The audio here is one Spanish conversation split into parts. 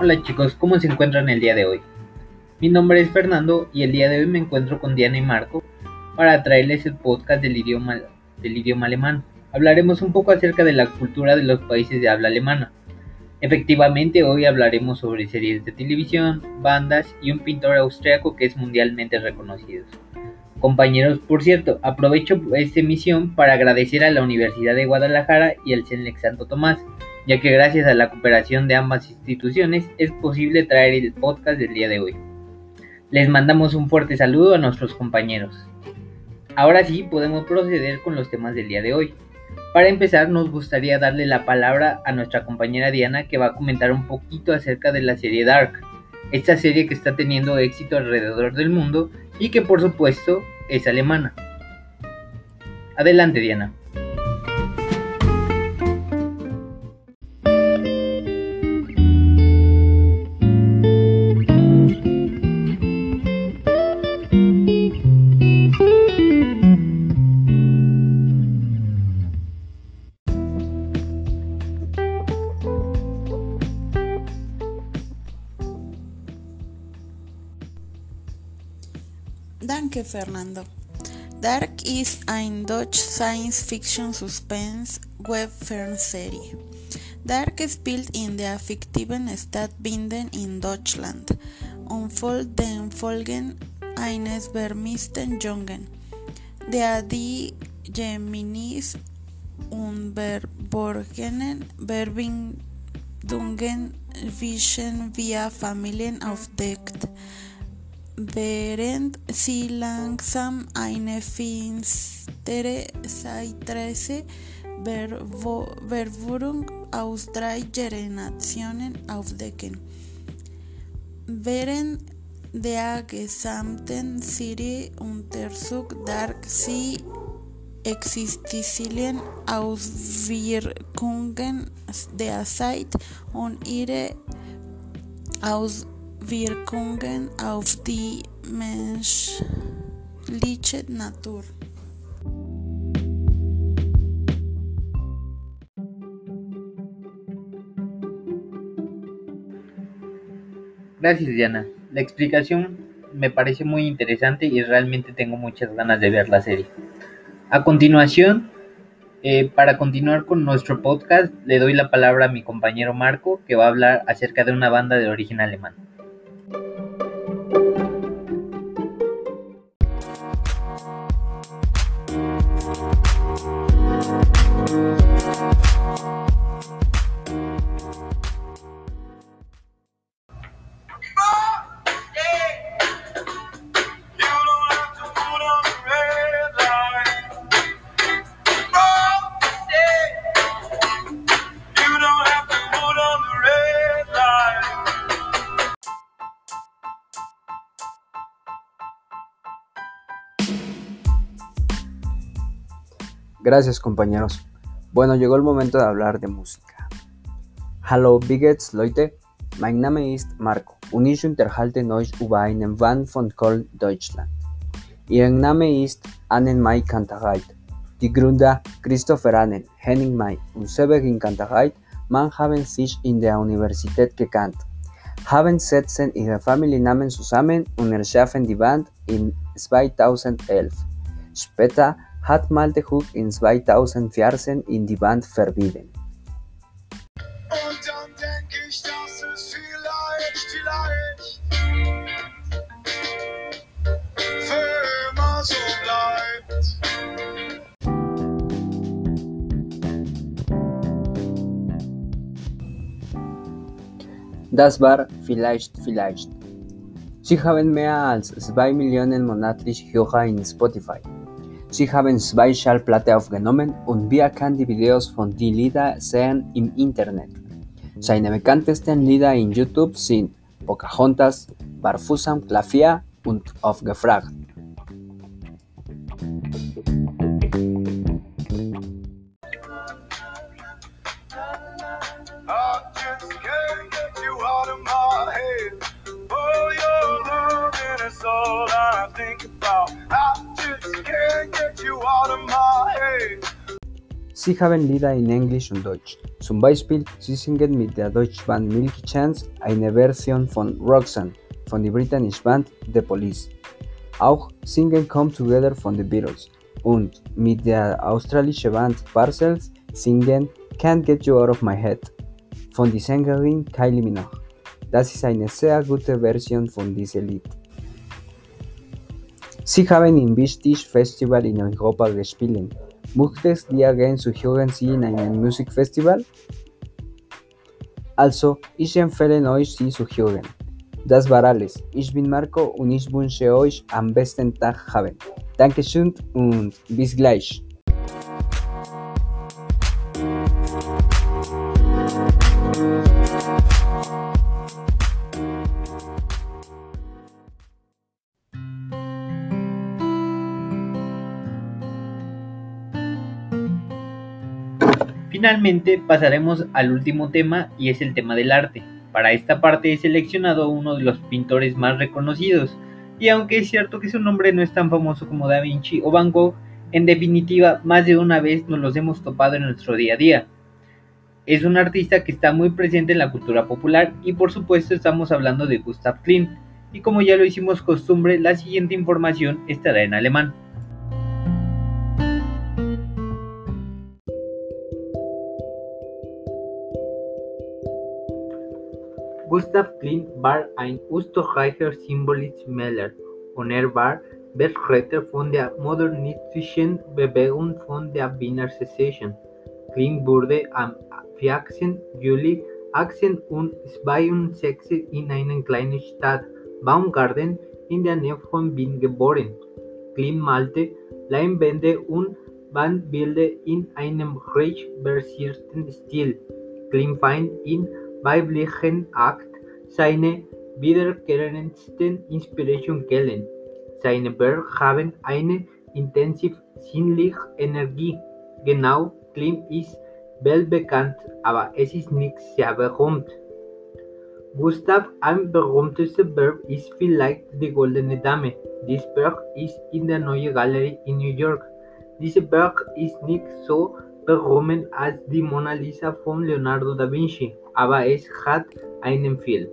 Hola chicos, ¿cómo se encuentran el día de hoy? Mi nombre es Fernando y el día de hoy me encuentro con Diana y Marco para traerles el podcast del idioma, del idioma alemán. Hablaremos un poco acerca de la cultura de los países de habla alemana. Efectivamente, hoy hablaremos sobre series de televisión, bandas y un pintor austriaco que es mundialmente reconocido. Compañeros, por cierto, aprovecho esta emisión para agradecer a la Universidad de Guadalajara y al CENLEX Santo Tomás ya que gracias a la cooperación de ambas instituciones es posible traer el podcast del día de hoy. Les mandamos un fuerte saludo a nuestros compañeros. Ahora sí podemos proceder con los temas del día de hoy. Para empezar nos gustaría darle la palabra a nuestra compañera Diana que va a comentar un poquito acerca de la serie Dark, esta serie que está teniendo éxito alrededor del mundo y que por supuesto es alemana. Adelante Diana. Fernando. Dark ist ein deutsch Science-Fiction-Suspense-Web-Fernsehserie. Dark spielt in der fiktiven Stadt Binden in Deutschland und folgt den Folgen eines vermissten Jungen, der die Geminis und verborgenen Verbindungen zwischen vier Familien aufdeckt während sie langsam eine finstere Zeitrasse Verwirrung aus drei Generationen aufdecken. Während der gesamten Serie untersucht Dark sie existierenden Auswirkungen der Zeit und ihre Auswirkungen Wirkungen auf die menschliche Natur. Gracias Diana. La explicación me parece muy interesante y realmente tengo muchas ganas de ver la serie. A continuación, eh, para continuar con nuestro podcast, le doy la palabra a mi compañero Marco, que va a hablar acerca de una banda de origen alemán. Gracias compañeros. Bueno, llegó el momento de hablar de música. Hallo Biggets Leute, mein Name ist Marco und ich unterhalte euch über einen Band von Köln, Deutschland. Ihr Name ist Annen Mai Kantereit. Die Gründer Christopher Annen, Henning Mai und Severin Kantereit man haben sich in der Universität gekannt, haben setzen ihre Familiennamen zusammen und erschaffen die Band in 2011. Später hat Malte Hook in 2014 in die Band verwiesen. Und dann denk ich, dass es vielleicht, vielleicht für immer so bleibt. Das war Vielleicht Vielleicht. Sie haben mehr als 2 Millionen monatlich Hörer in Spotify. Sie haben zwei Schallplatten aufgenommen und wir können die Videos von den Liedern sehen im Internet. Seine bekanntesten Lieder in YouTube sind Pocahontas, Barfuß am Klavier und Aufgefragt. Sie haben Lieder in Englisch und Deutsch. Zum Beispiel, sie singen mit der Deutschband Milky Chance eine Version von Roxanne von der britischen Band The Police. Auch singen Come Together von The Beatles und mit der australischen Band Parcels singen Can't Get You Out of My Head von der Sängerin Kylie Minogue. Das ist eine sehr gute Version von diesem Lied. Sie haben im Wichtig Festival in Europa gespielt. Dir gern zu hören Sie in einem Musikfestival? Also, ich empfehle euch, sie zu hören. Das war alles. Ich bin Marco und ich wünsche euch am besten Tag haben. Dankeschön und bis gleich. Finalmente pasaremos al último tema y es el tema del arte. Para esta parte he seleccionado uno de los pintores más reconocidos, y aunque es cierto que su nombre no es tan famoso como Da Vinci o Van Gogh, en definitiva más de una vez nos los hemos topado en nuestro día a día. Es un artista que está muy presente en la cultura popular y por supuesto estamos hablando de Gustav Klimt, y como ya lo hicimos costumbre, la siguiente información estará en alemán. Gustav Klimt war ein österreichischer Symbolist-Maler und er war Vertreter von der modernistischen Bewegung von der Wiener Secession. Klimt wurde am 14. Juli 1862 in einer kleinen Stadt Baumgarten in der Nähe von Wien geboren. Klimt malte Leinwände und Wandbilder in einem reich versierten Stil. Klimt fand in weiblichen Akt seine wiederkehrendsten Inspiration Quellen. Seine Werke haben eine intensiv sinnliche Energie. Genau, Klimt ist weltbekannt, aber es ist nicht sehr berühmt. Gustav am berühmtesten Werk ist vielleicht die Goldene Dame. Dieses Werk ist in der Neuen Galerie in New York. Dieses Werk ist nicht so berühmt als die Mona Lisa von Leonardo da Vinci, aber es hat einen Film.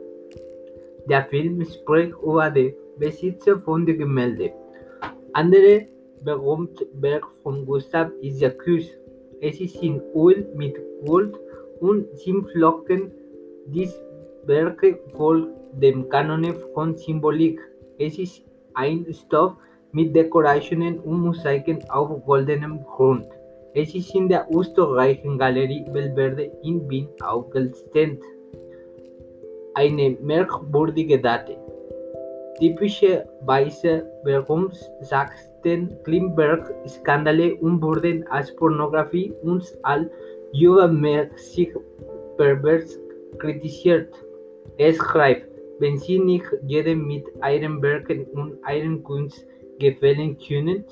Der Film spricht über den Besitzer von den Gemälden. Andere berühmte Werk von Gustav ist der Kuss. Es ist in Öl mit Gold und Zimtflocken. Dies Werk folgt dem Kanon von Symbolik. Es ist ein Stoff mit Dekorationen und Mosaiken auf goldenem Grund. Es ist in der österreichischen Galerie Belverde in Wien aufgestellt. Eine merkwürdige Date. Typischerweise verursachten Klimberg-Skandale und wurden als Pornografie und als übermäßig pervers kritisiert. Es schreibt, wenn Sie nicht jedem mit Ihren Werken und Ihren Kunst gefallen können,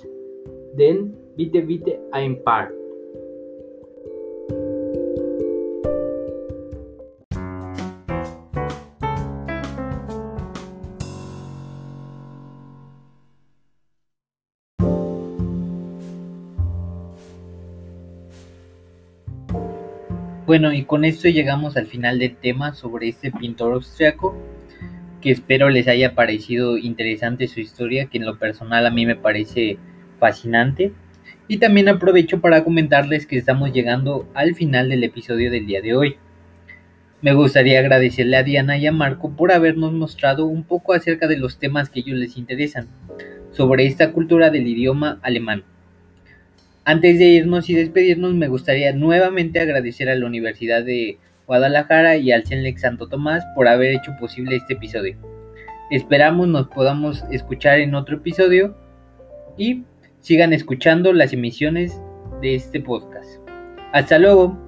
dann bitte bitte ein paar. Bueno, y con esto llegamos al final del tema sobre este pintor austriaco, que espero les haya parecido interesante su historia, que en lo personal a mí me parece fascinante. Y también aprovecho para comentarles que estamos llegando al final del episodio del día de hoy. Me gustaría agradecerle a Diana y a Marco por habernos mostrado un poco acerca de los temas que ellos les interesan, sobre esta cultura del idioma alemán. Antes de irnos y despedirnos, me gustaría nuevamente agradecer a la Universidad de Guadalajara y al CENLEX Santo Tomás por haber hecho posible este episodio. Esperamos nos podamos escuchar en otro episodio y sigan escuchando las emisiones de este podcast. Hasta luego.